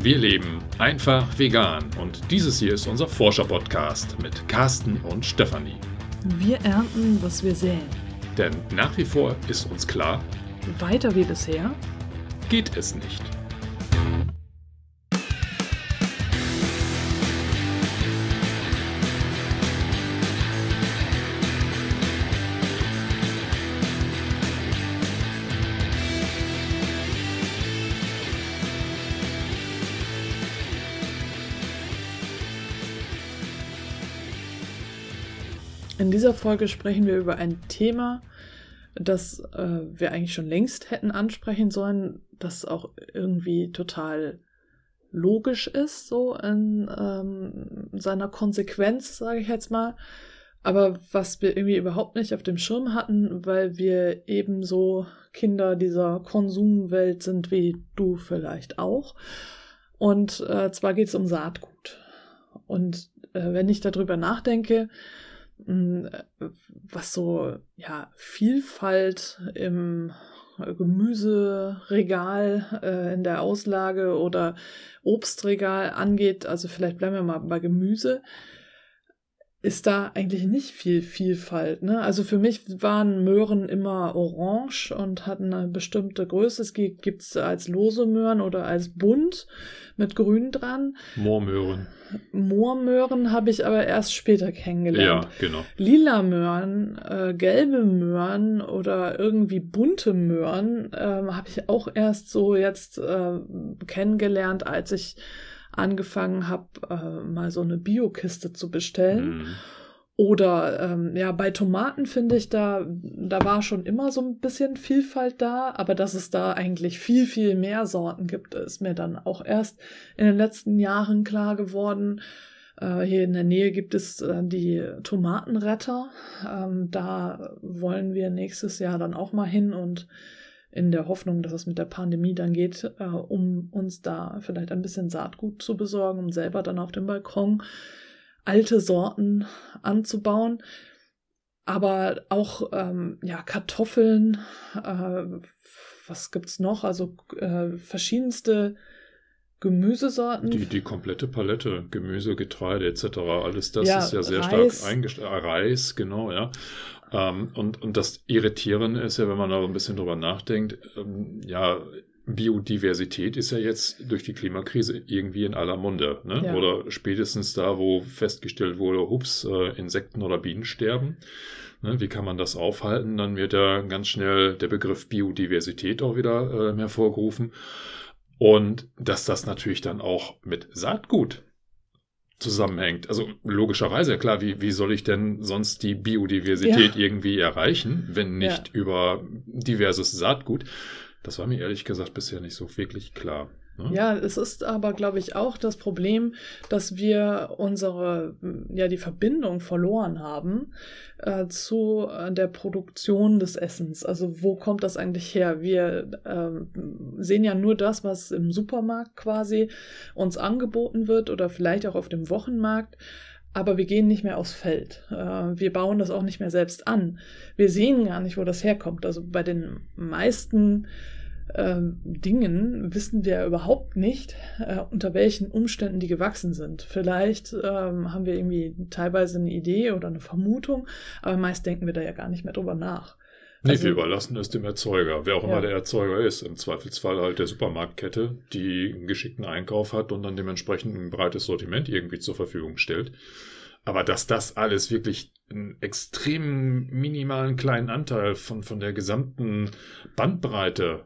Wir leben einfach vegan und dieses hier ist unser Forscher-Podcast mit Carsten und Stefanie. Wir ernten, was wir säen. Denn nach wie vor ist uns klar, Weiter wie bisher? geht es nicht. Dieser Folge sprechen wir über ein Thema, das äh, wir eigentlich schon längst hätten ansprechen sollen, das auch irgendwie total logisch ist, so in ähm, seiner Konsequenz, sage ich jetzt mal. Aber was wir irgendwie überhaupt nicht auf dem Schirm hatten, weil wir ebenso Kinder dieser Konsumwelt sind wie du vielleicht auch. Und äh, zwar geht es um Saatgut. Und äh, wenn ich darüber nachdenke, was so ja Vielfalt im Gemüseregal äh, in der Auslage oder Obstregal angeht, also vielleicht bleiben wir mal bei Gemüse, ist da eigentlich nicht viel Vielfalt. Ne? Also für mich waren Möhren immer orange und hatten eine bestimmte Größe. Es gibt es als lose Möhren oder als bunt mit grün dran. Moormöhren. Moormöhren habe ich aber erst später kennengelernt. Ja, genau. Lila Möhren, äh, gelbe Möhren oder irgendwie bunte Möhren ähm, habe ich auch erst so jetzt äh, kennengelernt, als ich angefangen habe, äh, mal so eine Biokiste zu bestellen. Mhm. Oder ähm, ja, bei Tomaten finde ich, da, da war schon immer so ein bisschen Vielfalt da, aber dass es da eigentlich viel, viel mehr Sorten gibt, ist mir dann auch erst in den letzten Jahren klar geworden. Äh, hier in der Nähe gibt es äh, die Tomatenretter. Ähm, da wollen wir nächstes Jahr dann auch mal hin und in der Hoffnung, dass es mit der Pandemie dann geht, äh, um uns da vielleicht ein bisschen Saatgut zu besorgen, um selber dann auf dem Balkon alte Sorten anzubauen. Aber auch ähm, ja, Kartoffeln, äh, was gibt's noch? Also äh, verschiedenste Gemüsesorten. Die, die komplette Palette, Gemüse, Getreide etc., alles das Ja, ist ja sehr Reis. stark eingestellt. Reis, genau, ja. Ähm, und, und das Irritierende ist ja, wenn man da ein bisschen drüber nachdenkt, ähm, ja, Biodiversität ist ja jetzt durch die Klimakrise irgendwie in aller Munde. Ne? Ja. Oder spätestens da, wo festgestellt wurde, hups, äh, Insekten oder Bienen sterben. Ne? Wie kann man das aufhalten? Dann wird ja ganz schnell der Begriff Biodiversität auch wieder äh, hervorgerufen. Und dass das natürlich dann auch mit Saatgut zusammenhängt. Also logischerweise, klar, wie, wie soll ich denn sonst die Biodiversität irgendwie erreichen, wenn nicht über diverses Saatgut? Das war mir ehrlich gesagt bisher nicht so wirklich klar. Ne? Ja, es ist aber, glaube ich, auch das Problem, dass wir unsere, ja, die Verbindung verloren haben äh, zu äh, der Produktion des Essens. Also wo kommt das eigentlich her? Wir ähm, sehen ja nur das, was im Supermarkt quasi uns angeboten wird oder vielleicht auch auf dem Wochenmarkt. Aber wir gehen nicht mehr aufs Feld. Äh, wir bauen das auch nicht mehr selbst an. Wir sehen gar nicht, wo das herkommt. Also bei den meisten ähm, Dingen wissen wir überhaupt nicht, äh, unter welchen Umständen die gewachsen sind. Vielleicht ähm, haben wir irgendwie teilweise eine Idee oder eine Vermutung, aber meist denken wir da ja gar nicht mehr drüber nach. Nee, Also- wir überlassen es dem Erzeuger, wer auch Ja. immer der Erzeuger ist. Im Zweifelsfall halt der Supermarktkette, die einen geschickten Einkauf hat und dann dementsprechend ein breites Sortiment irgendwie zur Verfügung stellt. Aber dass das alles wirklich einen extrem minimalen kleinen Anteil von, von der gesamten Bandbreite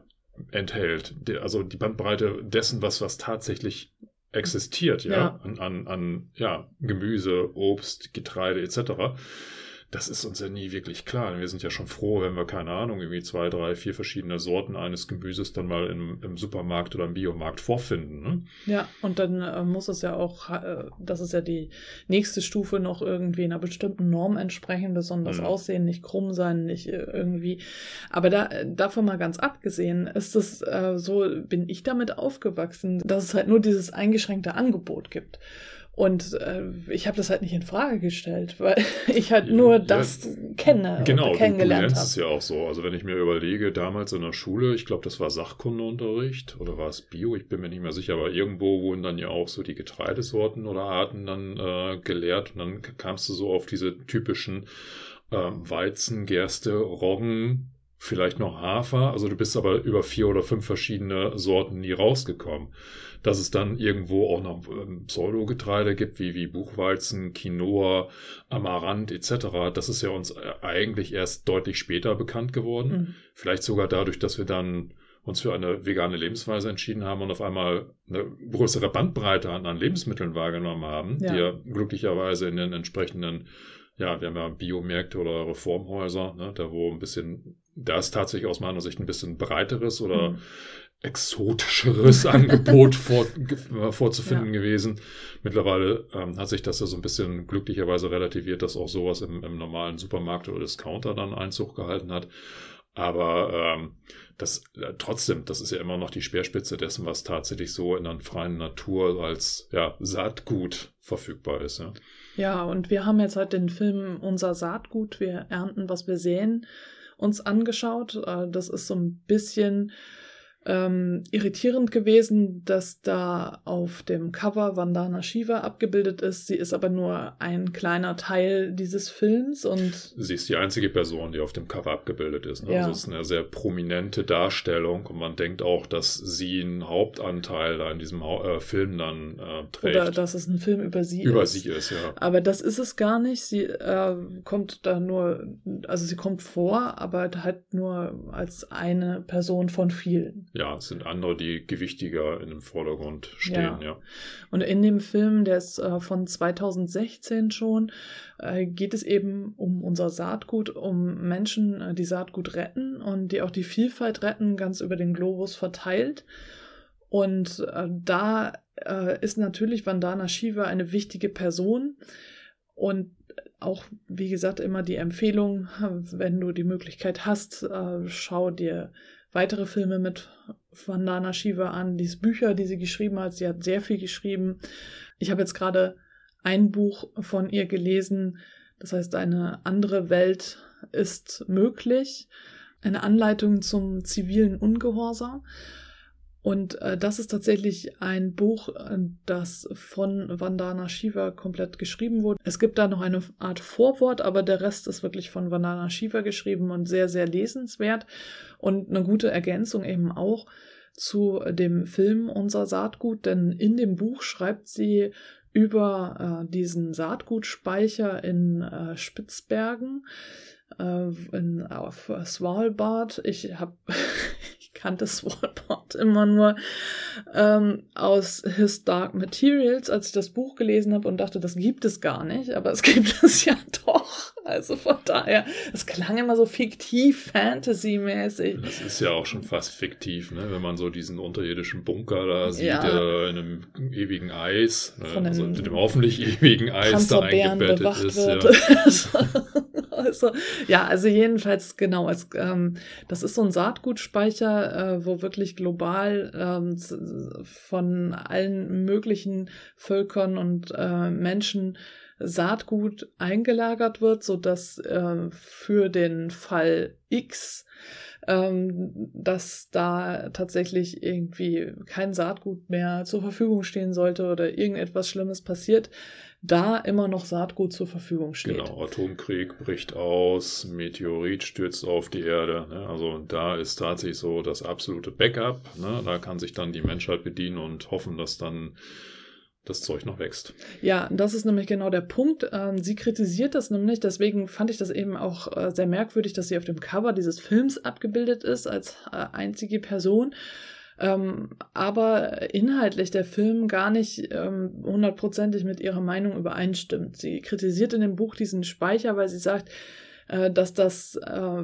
enthält, also die Bandbreite dessen, was, was tatsächlich existiert, ja, Ja. An, an, an ja, Gemüse, Obst, Getreide etc., das ist uns ja nie wirklich klar. Wir sind ja schon froh, wenn wir, keine Ahnung, irgendwie zwei, drei, vier verschiedene Sorten eines Gemüses dann mal im, im Supermarkt oder im Biomarkt vorfinden. Ne? Ja, und dann äh, muss es ja auch, äh, das ist ja die nächste Stufe, noch irgendwie einer bestimmten Norm entsprechen, besonders Mhm. aussehen, nicht krumm sein, nicht äh, irgendwie. Aber da, davon mal ganz abgesehen, ist es so, bin ich damit aufgewachsen, dass es halt nur dieses eingeschränkte Angebot gibt. Und äh, ich habe das halt nicht in Frage gestellt, weil ich halt nur das kenne genau, und kennengelernt habe. habe. ist ja auch so. Also wenn ich mir überlege, damals in der Schule, ich glaube, das war Sachkundeunterricht oder war es Bio, ich bin mir nicht mehr sicher, aber irgendwo wurden dann ja auch so die Getreidesorten oder Arten dann äh, gelehrt und dann kamst du so auf diese typischen ähm, Weizen, Gerste, Roggen, vielleicht noch Hafer. Also du bist aber über vier oder fünf verschiedene Sorten nie rausgekommen. Dass es dann irgendwo auch noch ähm, Pseudogetreide gibt, wie, wie Buchweizen, Quinoa, Amaranth etc. Das ist ja uns äh, eigentlich erst deutlich später bekannt geworden. Mhm. Vielleicht sogar dadurch, dass wir dann uns für eine vegane Lebensweise entschieden haben und auf einmal eine größere Bandbreite an, an Lebensmitteln wahrgenommen haben, ja. die ja glücklicherweise in den entsprechenden ja, wir haben ja Biomärkte oder Reformhäuser, ne, da wo ein bisschen, da ist tatsächlich aus meiner Sicht ein bisschen breiteres oder mhm. exotischeres Angebot vor, vorzufinden ja. gewesen. Mittlerweile ähm, hat sich das ja so ein bisschen glücklicherweise relativiert, dass auch sowas im, im normalen Supermarkt oder Discounter dann Einzug gehalten hat. Aber ähm, das äh, trotzdem, das ist ja immer noch die Speerspitze dessen, was tatsächlich so in der freien Natur als ja, Saatgut verfügbar ist. Ja. Ja, und wir haben jetzt halt den Film Unser Saatgut, wir ernten, was wir sehen, uns angeschaut. Äh, das ist so ein bisschen ähm, irritierend gewesen, dass da auf dem Cover Vandana Shiva abgebildet ist. Sie ist aber nur ein kleiner Teil dieses Films und sie ist die einzige Person, die auf dem Cover abgebildet ist. Ne? Ja. Also es ist eine sehr prominente Darstellung und man denkt auch, dass sie einen Hauptanteil da in diesem äh, Film dann äh, trägt. Oder dass es ein Film über sie über ist. Über sie ist, ja. Aber das ist es gar nicht. Sie äh, kommt da nur, also sie kommt vor, aber halt nur als eine Person von vielen ja, es sind andere, die gewichtiger in dem Vordergrund stehen, ja. ja. Und in dem Film, der ist äh, von 2016 schon, äh, geht es eben um unser Saatgut, um Menschen, äh, die Saatgut retten und die auch die Vielfalt retten, ganz über den Globus verteilt. Und äh, da äh, ist natürlich Vandana Shiva eine wichtige Person. Und auch, wie gesagt, immer die Empfehlung, wenn du die Möglichkeit hast, äh, schau dir weitere Filme mit Vandana Shiva an, diese Bücher, die sie geschrieben hat. Sie hat sehr viel geschrieben. Ich habe jetzt gerade ein Buch von ihr gelesen, das heißt, eine andere Welt ist möglich. Eine Anleitung zum zivilen Ungehorsam. Und äh, das ist tatsächlich ein Buch, äh, das von Vandana Shiva komplett geschrieben wurde. Es gibt da noch eine Art Vorwort, aber der Rest ist wirklich von Vandana Shiva geschrieben und sehr, sehr lesenswert und eine gute Ergänzung eben auch zu dem Film Unser Saatgut, denn in dem Buch schreibt sie über äh, diesen Saatgutspeicher in äh, Spitzbergen äh, in, auf Svalbard. Ich habe kannte Svalbard immer nur ähm, aus His Dark Materials, als ich das Buch gelesen habe und dachte, das gibt es gar nicht, aber es gibt es ja doch. Also von daher, es klang immer so fiktiv, Fantasy-mäßig. Das ist ja auch schon fast fiktiv, ne? wenn man so diesen unterirdischen Bunker da sieht, ja. der in einem ewigen Eis, ne? Von also in dem hoffentlich ewigen Eis da eingebettet ist. Ja. also, ja, also jedenfalls genau, es, ähm, das ist so ein Saatgutspeicher, äh, wo wirklich global ähm, von allen möglichen Völkern und äh, Menschen Saatgut eingelagert wird, so dass äh, für den Fall X ähm, dass da tatsächlich irgendwie kein Saatgut mehr zur Verfügung stehen sollte oder irgendetwas Schlimmes passiert, da immer noch Saatgut zur Verfügung steht. Genau, Atomkrieg bricht aus, Meteorit stürzt auf die Erde. Ne? Also da ist tatsächlich so das absolute Backup. Ne? Da kann sich dann die Menschheit bedienen und hoffen, dass dann das Zeug noch wächst. Ja, das ist nämlich genau der Punkt. Ähm, sie kritisiert das nämlich, deswegen fand ich das eben auch äh, sehr merkwürdig, dass sie auf dem Cover dieses Films abgebildet ist als äh, einzige Person. Ähm, aber inhaltlich der Film gar nicht ähm, hundertprozentig mit ihrer Meinung übereinstimmt. Sie kritisiert in dem Buch diesen Speicher, weil sie sagt, äh, dass das äh,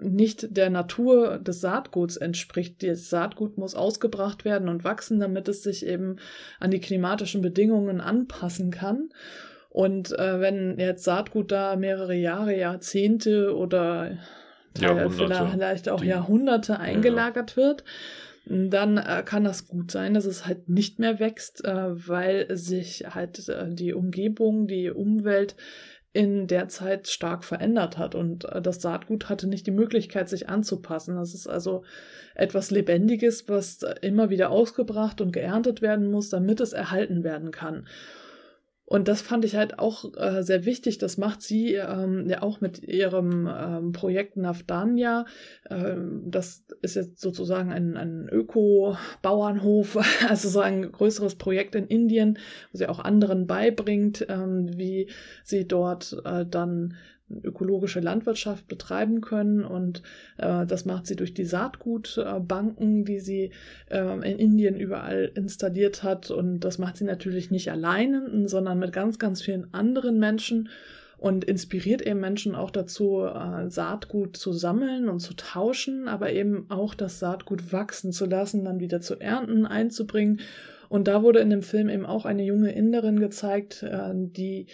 nicht der Natur des Saatguts entspricht. Das Saatgut muss ausgebracht werden und wachsen, damit es sich eben an die klimatischen Bedingungen anpassen kann. Und äh, wenn jetzt Saatgut da mehrere Jahre, Jahrzehnte oder vielleicht auch Jahrhunderte eingelagert ja. wird, dann äh, kann das gut sein, dass es halt nicht mehr wächst, äh, weil sich halt äh, die Umgebung, die Umwelt in der Zeit stark verändert hat und äh, das Saatgut hatte nicht die Möglichkeit, sich anzupassen. Das ist also etwas Lebendiges, was immer wieder ausgebracht und geerntet werden muss, damit es erhalten werden kann. Und das fand ich halt auch äh, sehr wichtig. Das macht sie ähm, ja auch mit ihrem ähm, Projekt Navdanya. Ähm, das ist jetzt sozusagen ein, ein Öko-Bauernhof, also so ein größeres Projekt in Indien, wo sie auch anderen beibringt, ähm, wie sie dort äh, dann ökologische Landwirtschaft betreiben können. Und äh, das macht sie durch die Saatgutbanken, die sie äh, in Indien überall installiert hat. Und das macht sie natürlich nicht alleine, sondern mit ganz, ganz vielen anderen Menschen und inspiriert eben Menschen auch dazu, äh, Saatgut zu sammeln und zu tauschen, aber eben auch das Saatgut wachsen zu lassen, dann wieder zu ernten, einzubringen. Und da wurde in dem Film eben auch eine junge Inderin gezeigt, äh, die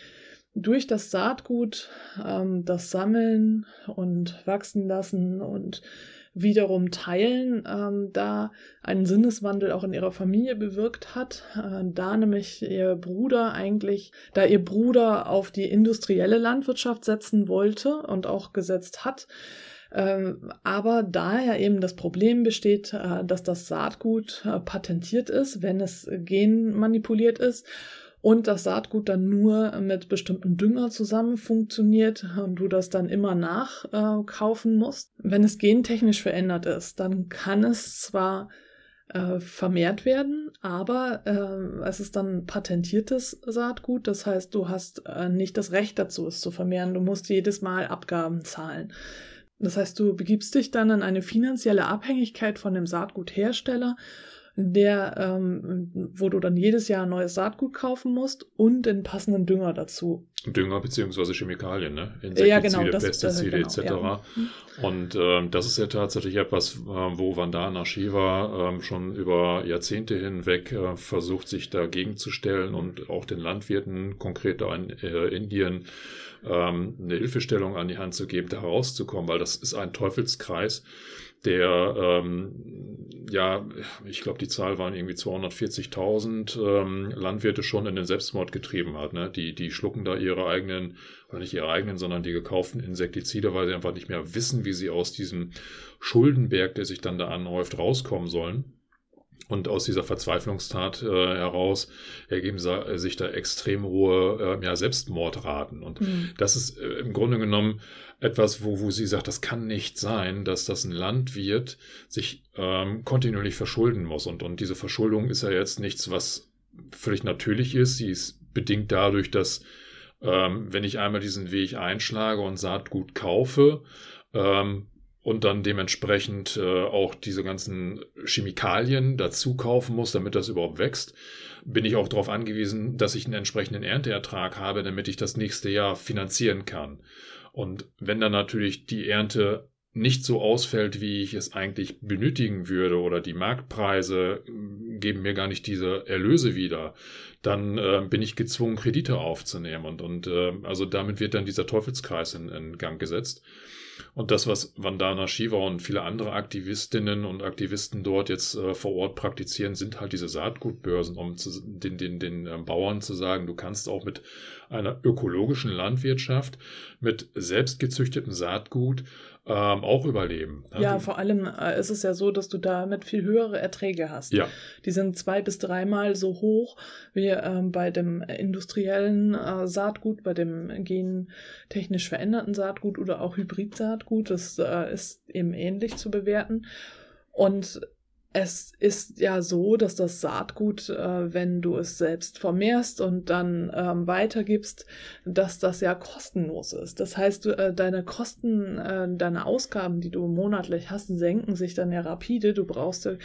durch das Saatgut, ähm, das Sammeln und wachsen lassen und wiederum teilen, ähm, da einen Sinneswandel auch in ihrer Familie bewirkt hat, äh, da nämlich ihr Bruder eigentlich, da ihr Bruder auf die industrielle Landwirtschaft setzen wollte und auch gesetzt hat, ähm, aber daher eben das Problem besteht, äh, dass das Saatgut äh, patentiert ist, wenn es genmanipuliert ist und das Saatgut dann nur mit bestimmten Dünger zusammen funktioniert und du das dann immer nachkaufen äh, musst. Wenn es gentechnisch verändert ist, dann kann es zwar äh, vermehrt werden, aber äh, es ist dann patentiertes Saatgut. Das heißt, du hast äh, nicht das Recht dazu, es zu vermehren. Du musst jedes Mal Abgaben zahlen. Das heißt, du begibst dich dann in eine finanzielle Abhängigkeit von dem Saatguthersteller der, ähm, wo du dann jedes Jahr neues Saatgut kaufen musst und den passenden Dünger dazu. Dünger beziehungsweise Chemikalien, ne? Insektizide, ja, genau, das, Pestizide äh, genau, etc. Ja. Und ähm, das ist ja tatsächlich etwas, äh, wo Vandana Shiva äh, schon über Jahrzehnte hinweg äh, versucht, sich dagegen zu stellen und auch den Landwirten, konkret da in äh, Indien, ähm, eine Hilfestellung an die Hand zu geben, da herauszukommen, weil das ist ein Teufelskreis der, ähm, ja, ich glaube, die Zahl waren irgendwie 240.000 ähm, Landwirte schon in den Selbstmord getrieben hat. Ne? Die, die schlucken da ihre eigenen, nicht ihre eigenen, sondern die gekauften Insektizide, weil sie einfach nicht mehr wissen, wie sie aus diesem Schuldenberg, der sich dann da anhäuft, rauskommen sollen. Und aus dieser Verzweiflungstat äh, heraus ergeben sich da extrem hohe äh, ja, Selbstmordraten. Und mhm. das ist äh, im Grunde genommen etwas, wo, wo sie sagt, das kann nicht sein, dass das ein Landwirt sich ähm, kontinuierlich verschulden muss. Und, und diese Verschuldung ist ja jetzt nichts, was völlig natürlich ist. Sie ist bedingt dadurch, dass ähm, wenn ich einmal diesen Weg einschlage und Saatgut kaufe, ähm, und dann dementsprechend äh, auch diese ganzen Chemikalien dazu kaufen muss, damit das überhaupt wächst, bin ich auch darauf angewiesen, dass ich einen entsprechenden Ernteertrag habe, damit ich das nächste Jahr finanzieren kann. Und wenn dann natürlich die Ernte nicht so ausfällt, wie ich es eigentlich benötigen würde oder die Marktpreise äh, geben mir gar nicht diese Erlöse wieder, dann äh, bin ich gezwungen, Kredite aufzunehmen. Und, und äh, also damit wird dann dieser Teufelskreis in, in Gang gesetzt. Und das, was Vandana Shiva und viele andere Aktivistinnen und Aktivisten dort jetzt äh, vor Ort praktizieren, sind halt diese Saatgutbörsen, um zu, den, den, den äh, Bauern zu sagen, du kannst auch mit einer ökologischen Landwirtschaft, mit selbstgezüchtetem Saatgut ähm, auch überleben. Ja, ja vor allem äh, ist es ja so, dass du damit viel höhere Erträge hast. Ja. Die sind zwei bis dreimal so hoch wie ähm, bei dem industriellen äh, Saatgut, bei dem gentechnisch veränderten Saatgut oder auch Hybridsaatgut. Das äh, ist eben ähnlich zu bewerten. Und es ist ja so, dass das Saatgut, äh, wenn du es selbst vermehrst und dann ähm, weitergibst, dass das ja kostenlos ist. Das heißt, du, äh, deine Kosten, äh, deine Ausgaben, die du monatlich hast, senken sich dann ja rapide. Du brauchst äh,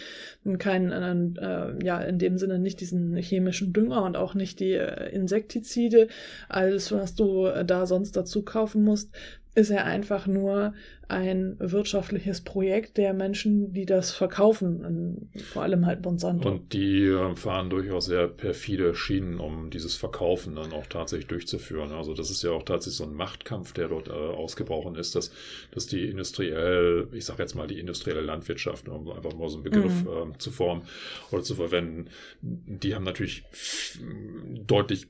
keinen, äh, ja, in dem Sinne nicht diesen chemischen Dünger und auch nicht die äh, Insektizide, alles, was du da sonst dazu kaufen musst ist er einfach nur ein wirtschaftliches Projekt der Menschen, die das verkaufen, vor allem halt Monsanto. Und die äh, fahren durchaus sehr perfide Schienen, um dieses Verkaufen dann auch tatsächlich durchzuführen. Also das ist ja auch tatsächlich so ein Machtkampf, der dort äh, ausgebrochen ist, dass, dass die industriell, ich sage jetzt mal die industrielle Landwirtschaft, um einfach mal so einen Begriff mhm. äh, zu formen oder zu verwenden, die haben natürlich deutlich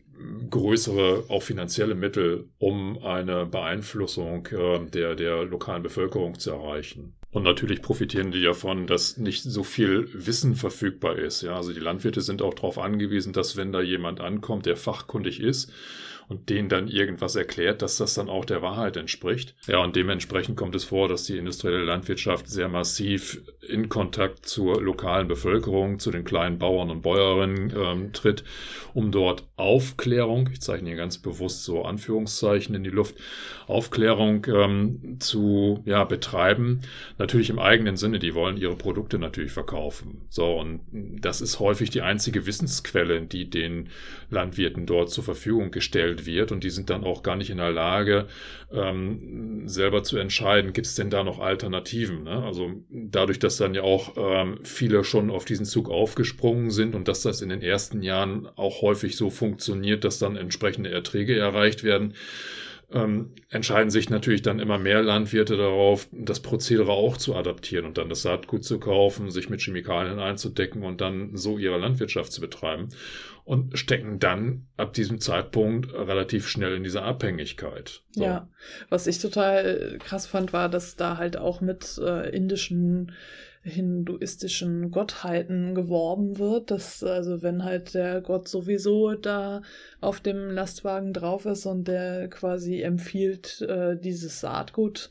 größere, auch finanzielle Mittel, um eine Beeinflussung äh, der, der lokalen Bevölkerung zu erreichen. Und natürlich profitieren die davon, dass nicht so viel Wissen verfügbar ist. Ja, also die Landwirte sind auch darauf angewiesen, dass wenn da jemand ankommt, der fachkundig ist, und denen dann irgendwas erklärt, dass das dann auch der Wahrheit entspricht. Ja, und dementsprechend kommt es vor, dass die industrielle Landwirtschaft sehr massiv in Kontakt zur lokalen Bevölkerung, zu den kleinen Bauern und Bäuerinnen ähm, tritt, um dort Aufklärung, ich zeichne hier ganz bewusst so Anführungszeichen in die Luft, Aufklärung ähm, zu ja, betreiben. Natürlich im eigenen Sinne, die wollen ihre Produkte natürlich verkaufen. So, und das ist häufig die einzige Wissensquelle, die den Landwirten dort zur Verfügung gestellt dargestellt wird und die sind dann auch gar nicht in der Lage, ähm, selber zu entscheiden, gibt es denn da noch Alternativen? Ne? Also dadurch, dass dann ja auch ähm, viele schon auf diesen Zug aufgesprungen sind und dass das in den ersten Jahren auch häufig so funktioniert, dass dann entsprechende Erträge erreicht werden, ähm, entscheiden sich natürlich dann immer mehr Landwirte darauf, das Prozedere auch zu adaptieren und dann das Saatgut zu kaufen, sich mit Chemikalien einzudecken und dann so ihre Landwirtschaft zu betreiben und stecken dann ab diesem Zeitpunkt relativ schnell in dieser Abhängigkeit. So. Ja, was ich total krass fand, war, dass da halt auch mit äh, indischen hinduistischen Gottheiten geworben wird, dass also wenn halt der Gott sowieso da auf dem Lastwagen drauf ist und der quasi empfiehlt äh, dieses Saatgut,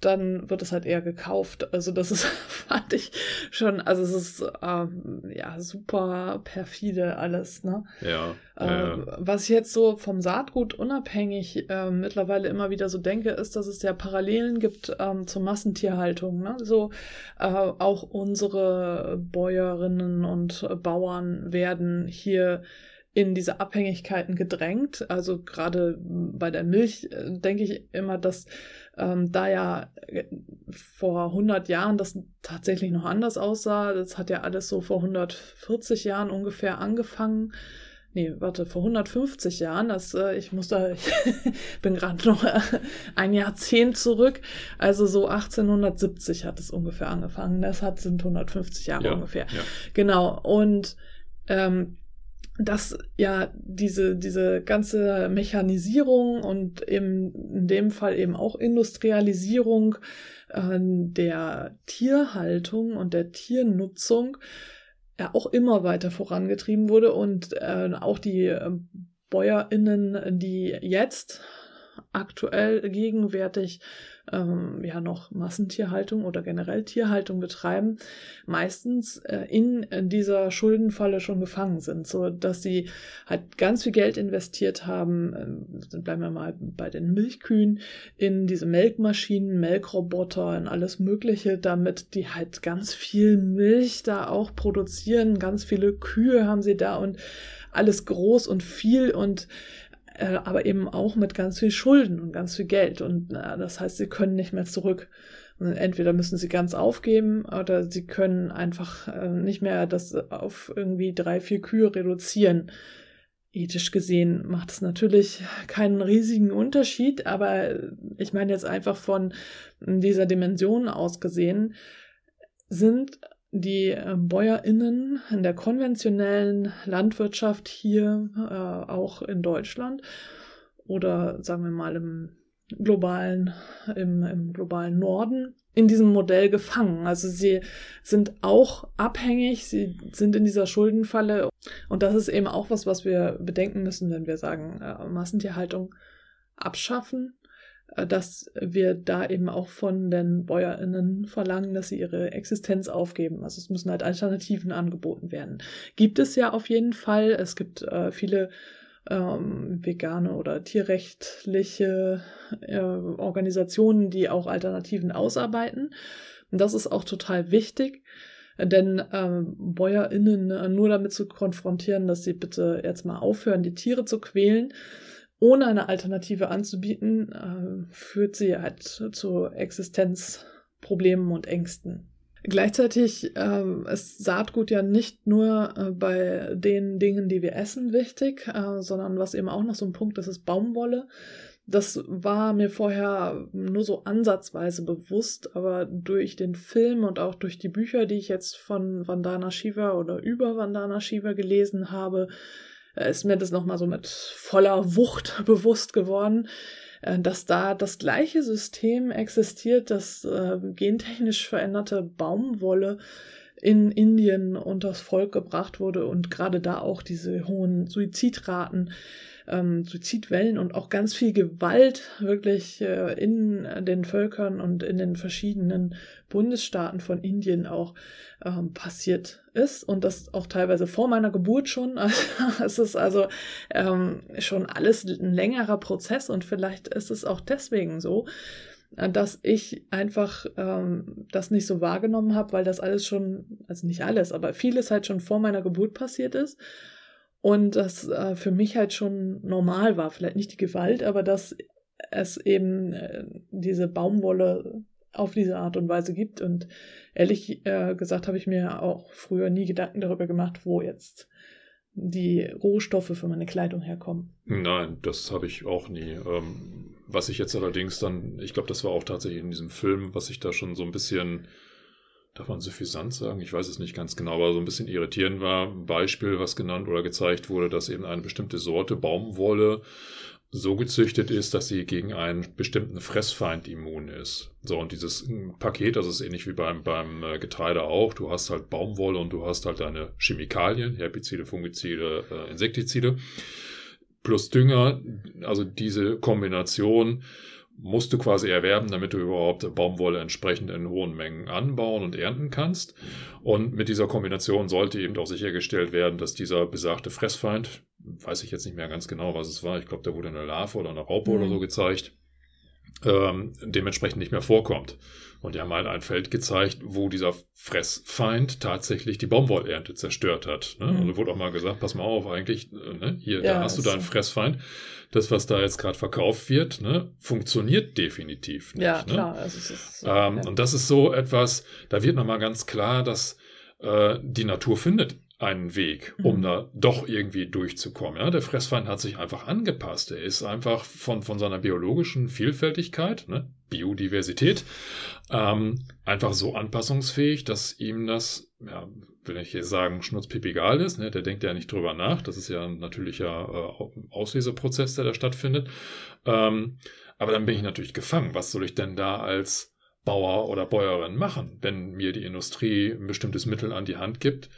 dann wird es halt eher gekauft. Also das ist, fand ich schon, also es ist ähm, ja super perfide alles, ne? Ja. Äh, ja. Was ich jetzt so vom Saatgut unabhängig äh, mittlerweile immer wieder so denke, ist, dass es ja Parallelen gibt ähm, zur Massentierhaltung. Ne? So äh, auch unsere Bäuerinnen und Bauern werden hier in diese Abhängigkeiten gedrängt. Also gerade bei der Milch äh, denke ich immer, dass ähm, da ja äh, vor 100 Jahren das tatsächlich noch anders aussah. Das hat ja alles so vor 140 Jahren ungefähr angefangen. Nee, warte, vor 150 Jahren, das, äh, ich muss da, ich bin gerade noch äh, ein Jahrzehnt zurück, also so 1870 hat es ungefähr angefangen. Das hat, sind 150 Jahre ja, ungefähr. Ja. Genau, und ähm, dass ja diese, diese ganze Mechanisierung und eben in dem Fall eben auch Industrialisierung äh, der Tierhaltung und der Tiernutzung ja auch immer weiter vorangetrieben wurde und äh, auch die äh, BäuerInnen, die jetzt aktuell gegenwärtig ähm, ja noch Massentierhaltung oder generell Tierhaltung betreiben, meistens äh, in dieser Schuldenfalle schon gefangen sind, so dass sie halt ganz viel Geld investiert haben. Äh, bleiben wir mal bei den Milchkühen in diese Melkmaschinen, Melkroboter, in alles Mögliche, damit die halt ganz viel Milch da auch produzieren. Ganz viele Kühe haben sie da und alles groß und viel und äh, aber eben auch mit ganz viel Schulden und ganz viel Geld. Und äh, das heißt, sie können nicht mehr zurück. Und entweder müssen sie ganz aufgeben oder sie können einfach äh, nicht mehr das auf irgendwie drei, vier Kühe reduzieren. Ethisch gesehen macht es natürlich keinen riesigen Unterschied, aber ich meine jetzt einfach von dieser Dimension aus gesehen, sind die äh, BäuerInnen in der konventionellen Landwirtschaft hier, äh, auch in Deutschland oder sagen wir mal im globalen, im, im globalen Norden, in diesem Modell gefangen. Also sie sind auch abhängig, sie sind in dieser Schuldenfalle. Und das ist eben auch was, was wir bedenken müssen, wenn wir sagen, äh, Massentierhaltung abschaffen dass wir da eben auch von den BäuerInnen verlangen, dass sie ihre Existenz aufgeben. Also es müssen halt Alternativen angeboten werden. Gibt es ja auf jeden Fall. Es gibt äh, viele ähm, vegane oder tierrechtliche äh, Organisationen, die auch Alternativen ausarbeiten. Und das ist auch total wichtig. Denn ähm, BäuerInnen nur damit zu konfrontieren, dass sie bitte jetzt mal aufhören, die Tiere zu quälen, ohne eine Alternative anzubieten, äh, führt sie halt zu Existenzproblemen und Ängsten. Gleichzeitig ähm, ist Saatgut ja nicht nur äh, bei den Dingen, die wir essen, wichtig, äh, sondern was eben auch noch so ein Punkt ist, ist Baumwolle. Das war mir vorher nur so ansatzweise bewusst, aber durch den Film und auch durch die Bücher, die ich jetzt von Vandana Shiva oder über Vandana Shiva gelesen habe, ist mir das nochmal so mit voller Wucht bewusst geworden, äh, dass da das gleiche System existiert, dass äh, gentechnisch veränderte Baumwolle in Indien unters Volk gebracht wurde und gerade da auch diese hohen Suizidraten ähm, Suizidwellen und auch ganz viel Gewalt wirklich äh, in den Völkern und in den verschiedenen Bundesstaaten von Indien auch ähm, passiert ist und das auch teilweise vor meiner Geburt schon. Also, es ist also ähm, schon alles ein längerer Prozess und vielleicht ist es auch deswegen so, äh, dass ich einfach ähm, das nicht so wahrgenommen habe, weil das alles schon, also nicht alles, aber vieles halt schon vor meiner Geburt passiert ist und das äh, für mich halt schon normal war. Vielleicht nicht die Gewalt, aber dass es eben äh, diese Baumwolle auf diese Art und Weise gibt. Und ehrlich äh, gesagt habe ich mir auch früher nie Gedanken darüber gemacht, wo jetzt die Rohstoffe für meine Kleidung herkommen. Nein, das habe ich auch nie. Ähm, was ich jetzt allerdings dann, ich glaube, das war auch tatsächlich in diesem Film, was ich da schon so ein bisschen darf man suffisant sagen? Ich weiß es nicht ganz genau, aber so ein bisschen irritierend war ein Beispiel, was genannt oder gezeigt wurde, dass eben eine bestimmte Sorte Baumwolle so gezüchtet ist, dass sie gegen einen bestimmten Fressfeind immun ist. So, und dieses hm, Paket, das ist ähnlich wie beim, beim äh, Getreide auch. Du hast halt Baumwolle und du hast halt deine Chemikalien, Herbizide, Fungizide, äh, Insektizide, plus Dünger. Also diese Kombination musst du quasi erwerben, damit du überhaupt Baumwolle entsprechend in hohen Mengen anbauen und ernten kannst. Und mit dieser Kombination sollte eben auch sichergestellt werden, dass dieser besagte Fressfeind, weiß ich jetzt nicht mehr ganz genau, was es war, ich glaube, da wurde eine Larve oder eine Raupe mhm. oder so gezeigt, ähm, dementsprechend nicht mehr vorkommt. Und die haben halt ein Feld gezeigt, wo dieser Fressfeind tatsächlich die Baumwollernte zerstört hat. Ne? Mhm. Also wurde auch mal gesagt, pass mal auf, eigentlich, ne? hier, ja, da hast du deinen Fressfeind. Das, was da jetzt gerade verkauft wird, ne, funktioniert definitiv nicht. Ja, ne? klar. Also ist, ähm, ja. Und das ist so etwas, da wird nochmal ganz klar, dass äh, die Natur findet einen Weg, um mhm. da doch irgendwie durchzukommen. Ja, der Fressfeind hat sich einfach angepasst. Er ist einfach von, von seiner biologischen Vielfältigkeit, ne, Biodiversität, ähm, einfach so anpassungsfähig, dass ihm das, ja, will ich jetzt sagen, schnurzpip egal ist. Ne, der denkt ja nicht drüber nach. Das ist ja ein natürlicher äh, Ausleseprozess, der da stattfindet. Ähm, aber dann bin ich natürlich gefangen. Was soll ich denn da als Bauer oder Bäuerin machen, wenn mir die Industrie ein bestimmtes Mittel an die Hand gibt,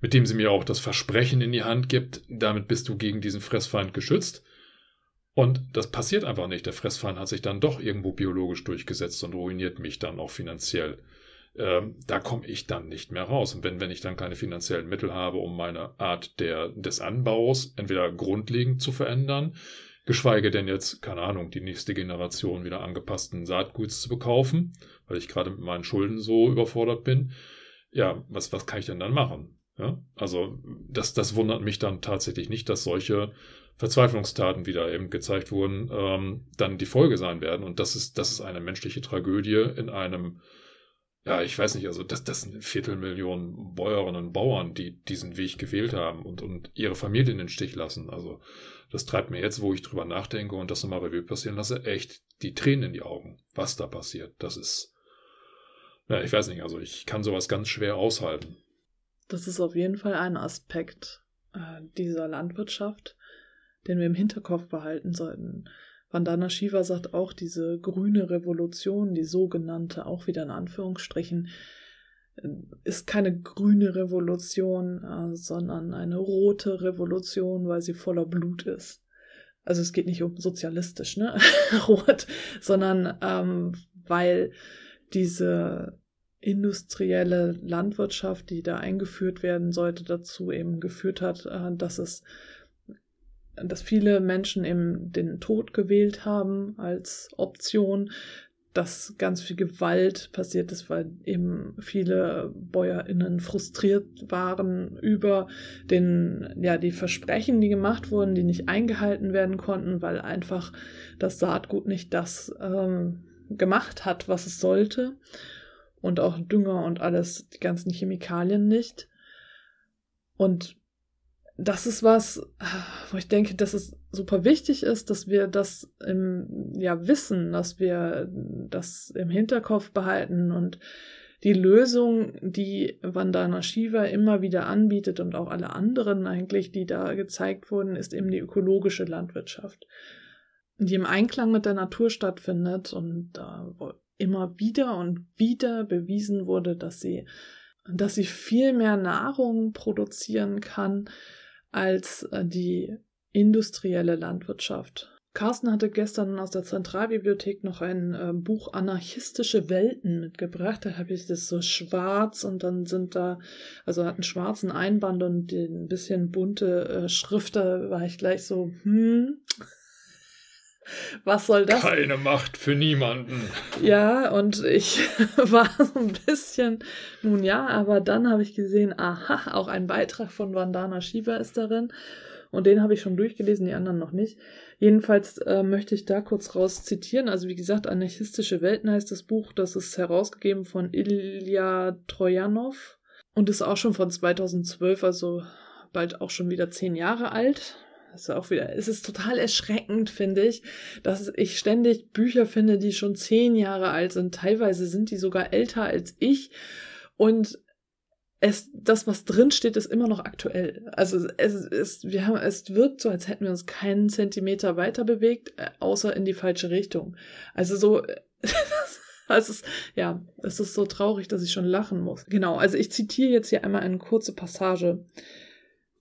mit dem sie mir auch das Versprechen in die Hand gibt, damit bist du gegen diesen Fressfeind geschützt. Und das passiert einfach nicht. Der Fressfeind hat sich dann doch irgendwo biologisch durchgesetzt und ruiniert mich dann auch finanziell. Ähm, da komme ich dann nicht mehr raus. Und wenn, wenn ich dann keine finanziellen Mittel habe, um meine Art der, des Anbaus entweder grundlegend zu verändern, geschweige denn jetzt, keine Ahnung, die nächste Generation wieder angepassten Saatguts zu bekaufen, weil ich gerade mit meinen Schulden so überfordert bin, ja, was, was kann ich denn dann machen? Ja, also das, das wundert mich dann tatsächlich nicht, dass solche Verzweiflungstaten, wie da eben gezeigt wurden, ähm, dann die Folge sein werden. Und das ist, das ist eine menschliche Tragödie in einem, ja, ich weiß nicht, also das, das sind Viertelmillionen Bäuerinnen und Bauern, die diesen Weg gewählt haben und, und ihre Familie in den Stich lassen. Also das treibt mir jetzt, wo ich drüber nachdenke und das nochmal Revue passieren lasse, echt die Tränen in die Augen, was da passiert. Das ist, ja, ich weiß nicht, also ich kann sowas ganz schwer aushalten. Das ist auf jeden Fall ein Aspekt äh, dieser Landwirtschaft, den wir im Hinterkopf behalten sollten. Vandana Shiva sagt auch, diese grüne Revolution, die sogenannte, auch wieder in Anführungsstrichen, äh, ist keine grüne Revolution, äh, sondern eine rote Revolution, weil sie voller Blut ist. Also es geht nicht um sozialistisch, ne? Rot, sondern ähm, weil diese industrielle Landwirtschaft, die da eingeführt werden sollte, dazu eben geführt hat, äh, dass es dass viele Menschen eben den Tod gewählt haben als Option, dass ganz viel Gewalt passiert ist, weil eben viele BäuerInnen frustriert waren über den, ja, die Versprechen, die gemacht wurden, die nicht eingehalten werden konnten, weil einfach das Saatgut nicht das ähm, gemacht hat, was es sollte. Und auch Dünger und alles, die ganzen Chemikalien nicht. Und das ist was, wo ich denke, dass es super wichtig ist, dass wir das im, ja, wissen, dass wir das im Hinterkopf behalten und die Lösung, die Vandana Shiva immer wieder anbietet und auch alle anderen eigentlich, die da gezeigt wurden, ist eben die ökologische Landwirtschaft, die im Einklang mit der Natur stattfindet und da immer wieder und wieder bewiesen wurde, dass sie, dass sie viel mehr Nahrung produzieren kann, als äh, die industrielle Landwirtschaft. Carsten hatte gestern aus der Zentralbibliothek noch ein äh, Buch Anarchistische Welten mitgebracht. Da habe ich das so schwarz und dann sind da, also hat einen schwarzen Einband und ein bisschen bunte äh, Schrift. Da war ich gleich so, hm, was soll das? Keine Macht für niemanden. Ja, und ich war so ein bisschen, nun ja, aber dann habe ich gesehen, aha, auch ein Beitrag von Vandana Shiva ist darin. Und den habe ich schon durchgelesen, die anderen noch nicht. Jedenfalls äh, möchte ich da kurz raus zitieren. Also wie gesagt, Anarchistische Welten heißt das Buch. Das ist herausgegeben von Ilya Trojanov und ist auch schon von 2012, also bald auch schon wieder zehn Jahre alt ist auch wieder, es ist total erschreckend, finde ich, dass ich ständig Bücher finde, die schon zehn Jahre alt sind. Teilweise sind die sogar älter als ich. Und es, das, was drin steht, ist immer noch aktuell. Also es, es, wir haben, es wirkt so, als hätten wir uns keinen Zentimeter weiter bewegt, äh, außer in die falsche Richtung. Also so, es ist, ja, es ist so traurig, dass ich schon lachen muss. Genau, also ich zitiere jetzt hier einmal eine kurze Passage.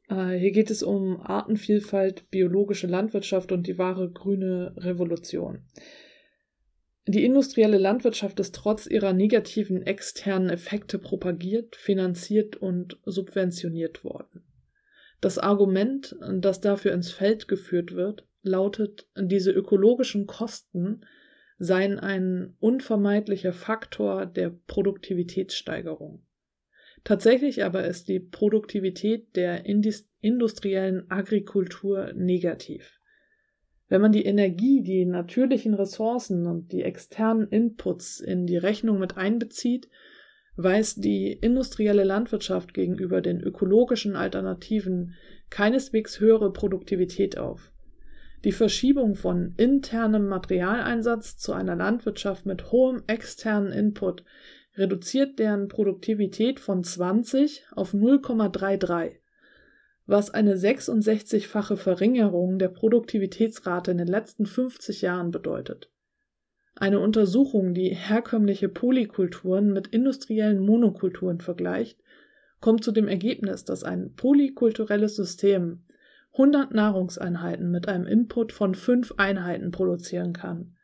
Äh, hier geht es um Artenvielfalt, biologische Landwirtschaft und die wahre grüne Revolution. Die industrielle Landwirtschaft ist trotz ihrer negativen externen Effekte propagiert, finanziert und subventioniert worden. Das Argument, das dafür ins Feld geführt wird, lautet, diese ökologischen Kosten seien ein unvermeidlicher Faktor der Produktivitätssteigerung. Tatsächlich aber ist die Produktivität der industriellen Agrikultur negativ. Wenn man die Energie, die natürlichen Ressourcen und die externen Inputs in die Rechnung mit einbezieht, weist die industrielle Landwirtschaft gegenüber den ökologischen Alternativen keineswegs höhere Produktivität auf. Die Verschiebung von internem Materialeinsatz zu einer Landwirtschaft mit hohem externen Input reduziert deren Produktivität von 20 auf 0,33, was eine 66-fache Verringerung der Produktivitätsrate in den letzten 50 Jahren bedeutet. Eine Untersuchung, die herkömmliche Polykulturen mit industriellen Monokulturen vergleicht, kommt zu dem Ergebnis, dass ein polykulturelles System 100 Nahrungseinheiten mit einem Input von 5 Einheiten produzieren kann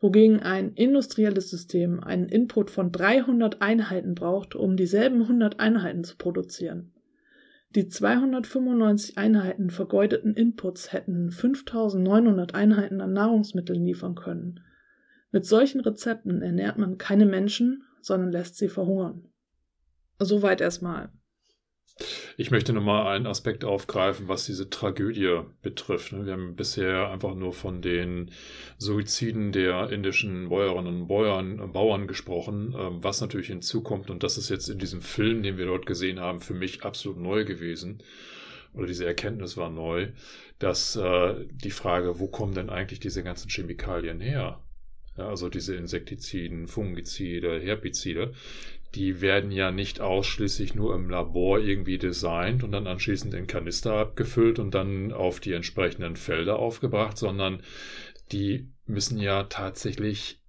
wogegen ein industrielles System einen Input von 300 Einheiten braucht, um dieselben 100 Einheiten zu produzieren. Die 295 Einheiten vergeudeten Inputs hätten 5900 Einheiten an Nahrungsmitteln liefern können. Mit solchen Rezepten ernährt man keine Menschen, sondern lässt sie verhungern. Soweit erstmal. Ich möchte nochmal einen Aspekt aufgreifen, was diese Tragödie betrifft. Wir haben bisher einfach nur von den Suiziden der indischen Bäuerinnen und Bauern, Bauern gesprochen, ähm, was natürlich hinzukommt. Und das ist jetzt in diesem Film, den wir dort gesehen haben, für mich absolut neu gewesen. Oder diese Erkenntnis war neu, dass äh, die Frage, wo kommen denn eigentlich diese ganzen Chemikalien her? Also diese Insektiziden, Fungizide, Herbizide, die werden ja nicht ausschließlich nur im Labor irgendwie designt und dann anschließend in Kanister abgefüllt und dann auf die entsprechenden Felder aufgebracht, sondern die müssen ja tatsächlich